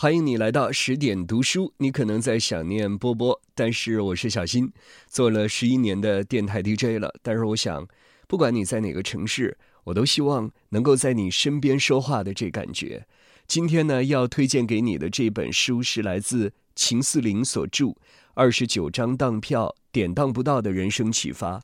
欢迎你来到十点读书。你可能在想念波波，但是我是小新，做了十一年的电台 DJ 了。但是我想，不管你在哪个城市，我都希望能够在你身边说话的这感觉。今天呢，要推荐给你的这本书是来自秦四林所著《二十九张当票典当不到的人生启发》。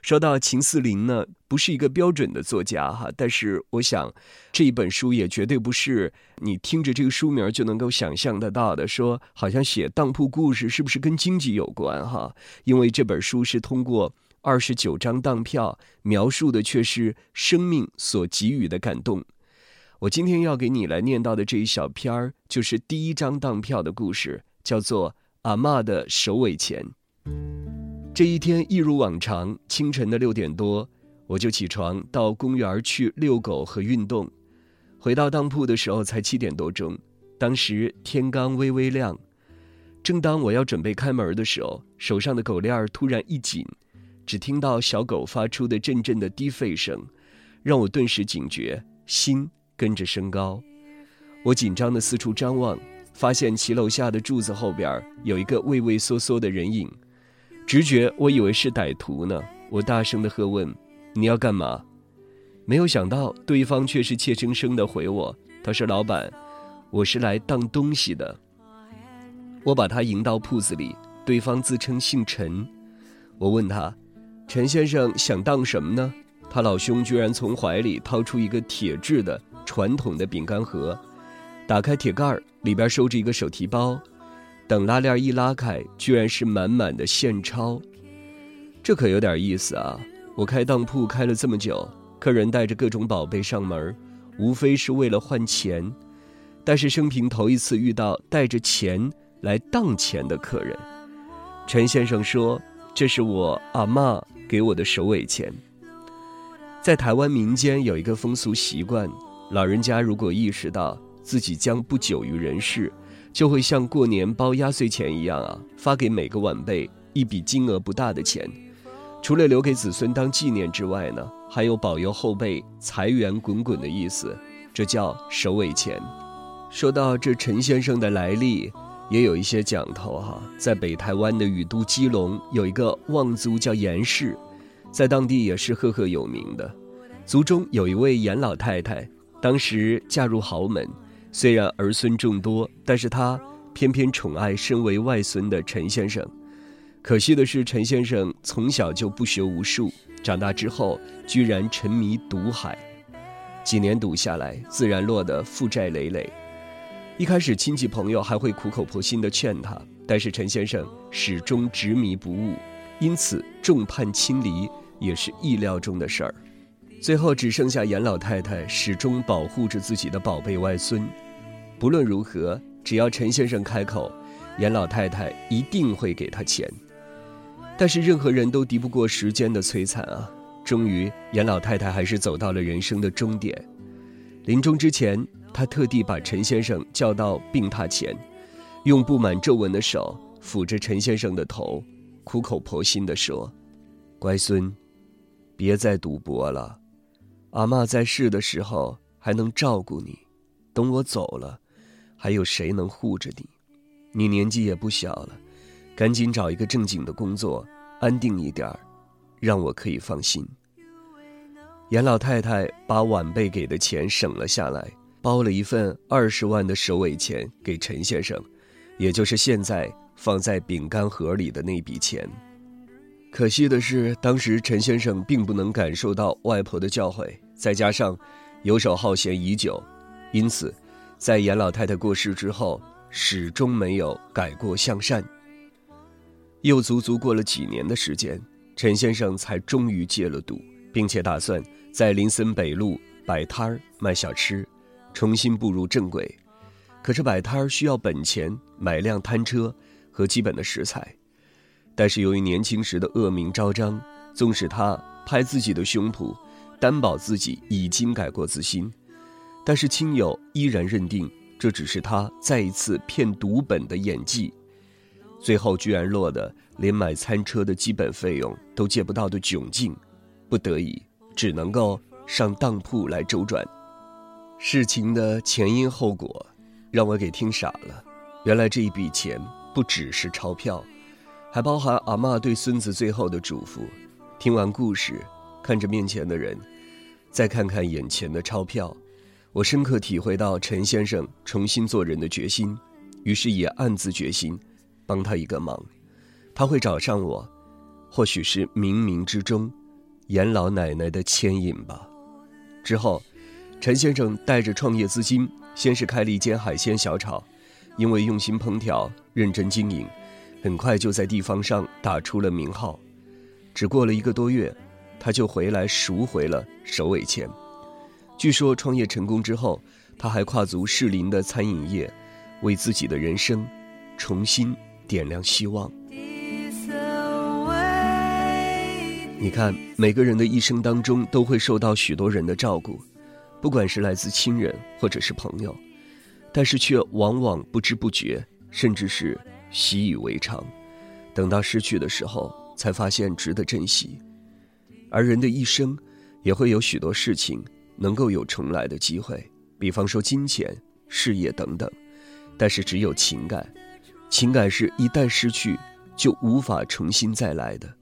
说到秦四林呢，不是一个标准的作家哈，但是我想这一本书也绝对不是你听着这个书名就能够想象得到的。说好像写当铺故事是不是跟经济有关哈？因为这本书是通过二十九张当票描述的却是生命所给予的感动。我今天要给你来念到的这一小篇儿，就是第一张当票的故事，叫做《阿嬷的首尾钱》。这一天一如往常，清晨的六点多，我就起床到公园去遛狗和运动。回到当铺的时候才七点多钟，当时天刚微微亮。正当我要准备开门的时候，手上的狗链突然一紧，只听到小狗发出的阵阵的低吠声，让我顿时警觉，心跟着升高。我紧张的四处张望，发现骑楼下的柱子后边有一个畏畏缩缩的人影。直觉，我以为是歹徒呢。我大声的喝问：“你要干嘛？”没有想到，对方却是怯生生的回我：“他说，老板，我是来当东西的。”我把他迎到铺子里，对方自称姓陈。我问他：“陈先生想当什么呢？”他老兄居然从怀里掏出一个铁制的传统的饼干盒，打开铁盖儿，里边收着一个手提包。等拉链一拉开，居然是满满的现钞，这可有点意思啊！我开当铺开了这么久，客人带着各种宝贝上门，无非是为了换钱，但是生平头一次遇到带着钱来当钱的客人。陈先生说：“这是我阿妈给我的首尾钱。”在台湾民间有一个风俗习惯，老人家如果意识到自己将不久于人世。就会像过年包压岁钱一样啊，发给每个晚辈一笔金额不大的钱，除了留给子孙当纪念之外呢，还有保佑后辈财源滚滚的意思，这叫首尾钱。说到这陈先生的来历，也有一些讲头哈。在北台湾的雨都基隆，有一个望族叫严氏，在当地也是赫赫有名的。族中有一位严老太太，当时嫁入豪门。虽然儿孙众多，但是他偏偏宠爱身为外孙的陈先生。可惜的是，陈先生从小就不学无术，长大之后居然沉迷赌海，几年赌下来，自然落得负债累累。一开始亲戚朋友还会苦口婆心地劝他，但是陈先生始终执迷不悟，因此众叛亲离也是意料中的事儿。最后只剩下严老太太始终保护着自己的宝贝外孙，不论如何，只要陈先生开口，严老太太一定会给他钱。但是任何人都敌不过时间的摧残啊！终于，严老太太还是走到了人生的终点。临终之前，她特地把陈先生叫到病榻前，用布满皱纹的手抚着陈先生的头，苦口婆心地说：“乖孙，别再赌博了。”阿妈在世的时候还能照顾你，等我走了，还有谁能护着你？你年纪也不小了，赶紧找一个正经的工作，安定一点儿，让我可以放心。严老太太把晚辈给的钱省了下来，包了一份二十万的首尾钱给陈先生，也就是现在放在饼干盒里的那笔钱。可惜的是，当时陈先生并不能感受到外婆的教诲，再加上游手好闲已久，因此，在严老太太过世之后，始终没有改过向善。又足足过了几年的时间，陈先生才终于戒了赌，并且打算在林森北路摆摊儿卖小吃，重新步入正轨。可是摆摊儿需要本钱，买辆摊车和基本的食材。但是由于年轻时的恶名昭彰，纵使他拍自己的胸脯，担保自己已经改过自新，但是亲友依然认定这只是他再一次骗赌本的演技，最后居然落得连买餐车的基本费用都借不到的窘境，不得已只能够上当铺来周转。事情的前因后果，让我给听傻了。原来这一笔钱不只是钞票，还包含阿妈对孙子最后的嘱咐。听完故事，看着面前的人，再看看眼前的钞票，我深刻体会到陈先生重新做人的决心。于是也暗自决心，帮他一个忙。他会找上我，或许是冥冥之中，严老奶奶的牵引吧。之后，陈先生带着创业资金，先是开了一间海鲜小炒，因为用心烹调、认真经营，很快就在地方上打出了名号。只过了一个多月，他就回来赎回了首尾钱。据说创业成功之后，他还跨足适龄的餐饮业，为自己的人生重新点亮希望。你看，每个人的一生当中都会受到许多人的照顾，不管是来自亲人或者是朋友，但是却往往不知不觉，甚至是习以为常。等到失去的时候，才发现值得珍惜。而人的一生，也会有许多事情能够有重来的机会，比方说金钱、事业等等。但是只有情感，情感是一旦失去就无法重新再来的。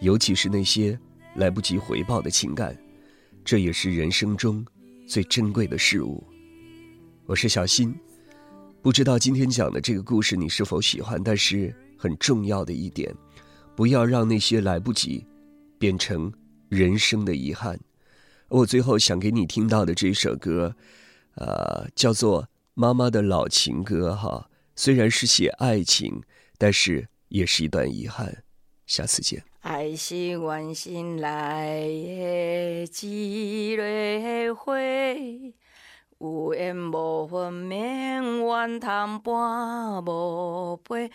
尤其是那些来不及回报的情感，这也是人生中最珍贵的事物。我是小新，不知道今天讲的这个故事你是否喜欢？但是很重要的一点，不要让那些来不及变成人生的遗憾。我最后想给你听到的这首歌，呃，叫做《妈妈的老情歌》哈。虽然是写爱情，但是也是一段遗憾。下次见。爱是原心来的一蕊花，有缘无分免怨叹半无悲，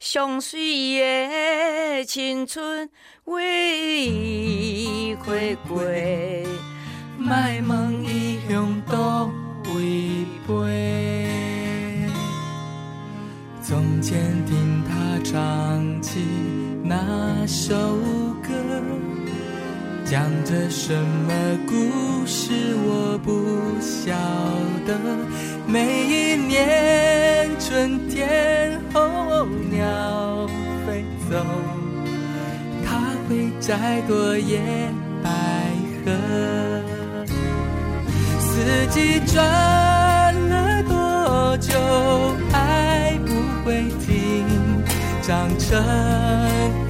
上水的青春为伊花过，莫问伊向倒位飞。从前听他唱起。那首讲着什么故事？我不晓得。每一年春天候鸟飞走，它会摘朵野百合。四季转了多久，爱不会停，长成。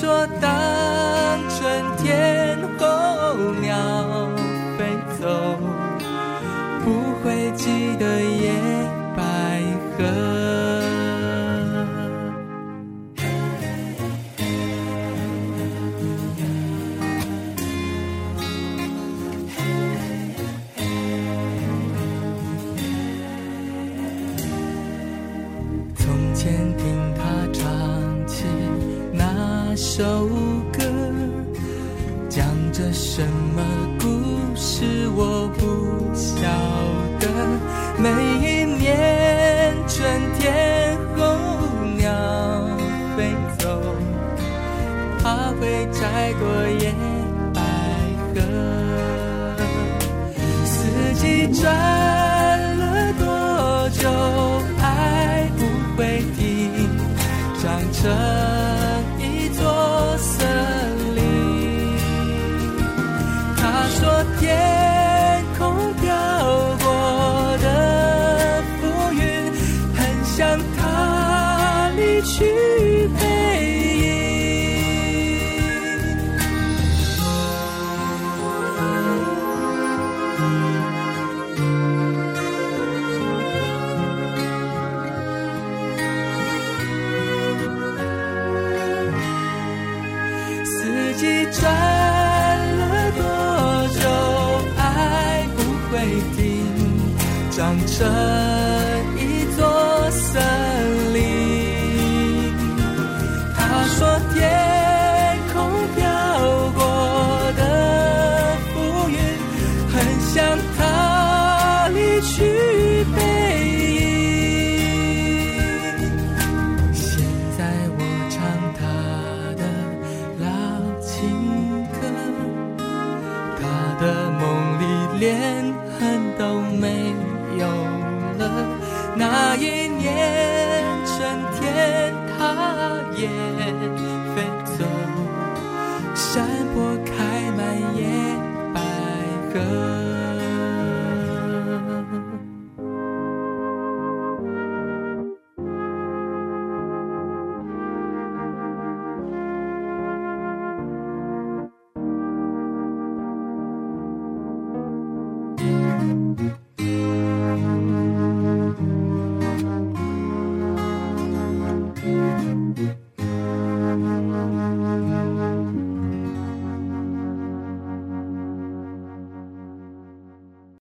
说当春天候鸟飞。走，不会记得野百合。从前首歌，讲着什么？故事我不晓得，每一年春天候鸟飞走，它会摘朵野百合。四季转了多久，爱不会停，长成想着。那一年，春天它也飞走，山坡开满叶。